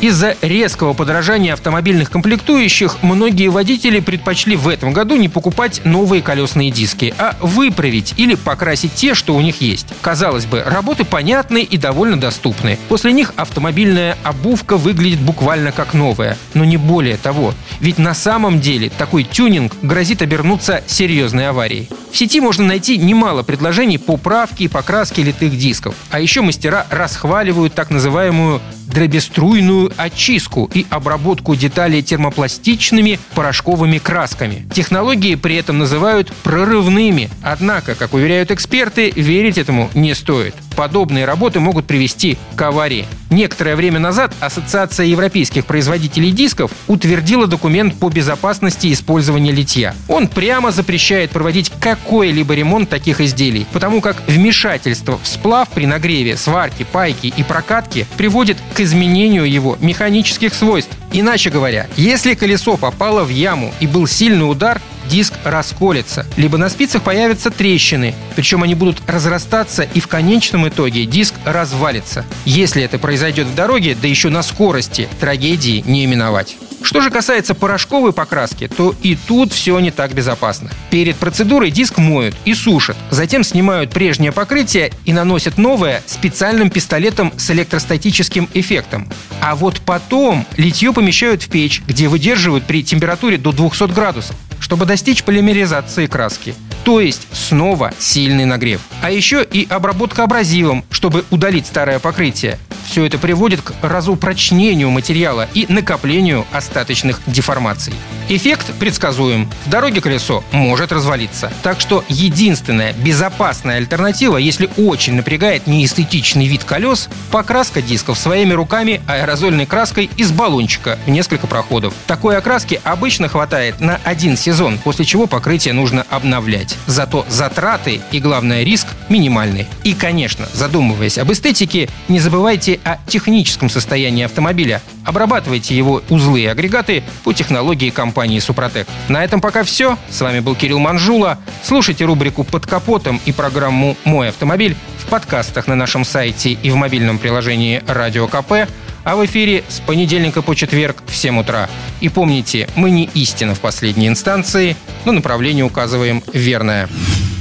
Из-за резкого подорожания автомобильных комплектующих многие водители предпочли в этом году не покупать новые колесные диски, а выправить или покрасить те, что у них есть. Казалось бы, работы понятны и довольно доступны. После них автомобильная обувка выглядит буквально как новая. Но не более того. Ведь на самом деле такой тюнинг грозит обернуться серьезной аварией. В сети можно найти немало предложений по правке и покраске литых дисков. А еще мастера расхваливают так называемую дробеструйную очистку и обработку деталей термопластичными порошковыми красками. Технологии при этом называют прорывными. Однако, как уверяют эксперты, верить этому не стоит. Подобные работы могут привести к аварии. Некоторое время назад Ассоциация европейских производителей дисков утвердила документ по безопасности использования литья. Он прямо запрещает проводить какой-либо ремонт таких изделий, потому как вмешательство в сплав при нагреве, сварке, пайке и прокатке приводит к изменению его механических свойств. Иначе говоря, если колесо попало в яму и был сильный удар, диск расколется, либо на спицах появятся трещины, причем они будут разрастаться и в конечном итоге диск развалится. Если это произойдет в дороге, да еще на скорости, трагедии не именовать. Что же касается порошковой покраски, то и тут все не так безопасно. Перед процедурой диск моют и сушат, затем снимают прежнее покрытие и наносят новое специальным пистолетом с электростатическим эффектом. А вот потом литье помещают в печь, где выдерживают при температуре до 200 градусов чтобы достичь полимеризации краски. То есть снова сильный нагрев. А еще и обработка абразивом, чтобы удалить старое покрытие. Все это приводит к разупрочнению материала и накоплению остаточных деформаций. Эффект предсказуем. В дороге колесо может развалиться. Так что единственная безопасная альтернатива, если очень напрягает неэстетичный вид колес, покраска дисков своими руками аэрозольной краской из баллончика в несколько проходов. Такой окраски обычно хватает на один сезон, после чего покрытие нужно обновлять. Зато затраты и, главное, риск минимальны. И, конечно, задумываясь об эстетике, не забывайте о техническом состоянии автомобиля. Обрабатывайте его узлы и агрегаты по технологии компании «Супротек». На этом пока все. С вами был Кирилл Манжула. Слушайте рубрику «Под капотом» и программу «Мой автомобиль» в подкастах на нашем сайте и в мобильном приложении «Радио КП», а в эфире с понедельника по четверг в 7 утра. И помните, мы не истина в последней инстанции, но направление указываем верное.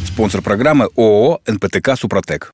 Спонсор программы ООО «НПТК Супротек».